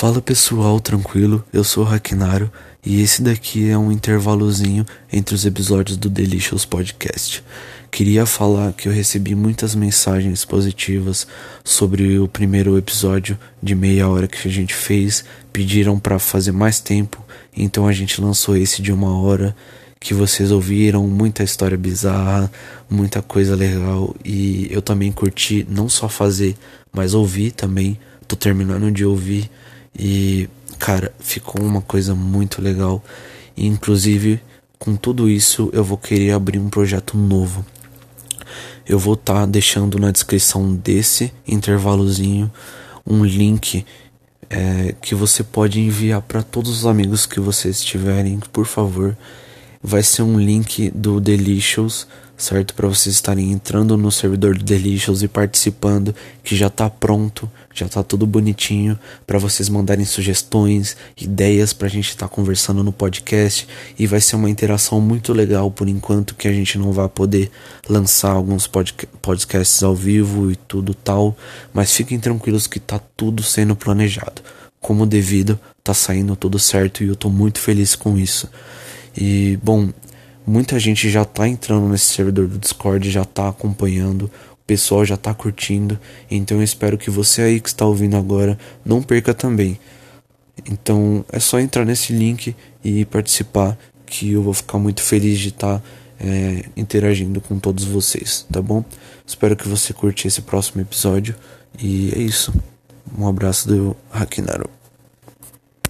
Fala pessoal, tranquilo? Eu sou o Raquinaro e esse daqui é um intervalozinho entre os episódios do Delicious Podcast. Queria falar que eu recebi muitas mensagens positivas sobre o primeiro episódio de meia hora que a gente fez. Pediram para fazer mais tempo, então a gente lançou esse de uma hora que vocês ouviram, muita história bizarra, muita coisa legal e eu também curti não só fazer, mas ouvir também. Tô terminando de ouvir e, cara, ficou uma coisa muito legal. E, inclusive, com tudo isso, eu vou querer abrir um projeto novo. Eu vou estar tá deixando na descrição desse intervalozinho um link é, que você pode enviar para todos os amigos que vocês tiverem, por favor. Vai ser um link do Delicious certo? Para vocês estarem entrando no servidor do Delicious e participando, que já tá pronto, já tá tudo bonitinho, para vocês mandarem sugestões, ideias pra gente estar tá conversando no podcast e vai ser uma interação muito legal por enquanto que a gente não vai poder lançar alguns podcasts ao vivo e tudo tal, mas fiquem tranquilos que tá tudo sendo planejado. Como devido, tá saindo tudo certo e eu tô muito feliz com isso. E bom, Muita gente já tá entrando nesse servidor do Discord, já tá acompanhando, o pessoal já tá curtindo. Então eu espero que você aí que está ouvindo agora não perca também. Então é só entrar nesse link e participar, que eu vou ficar muito feliz de estar tá, é, interagindo com todos vocês, tá bom? Espero que você curte esse próximo episódio e é isso. Um abraço do Hakinaro.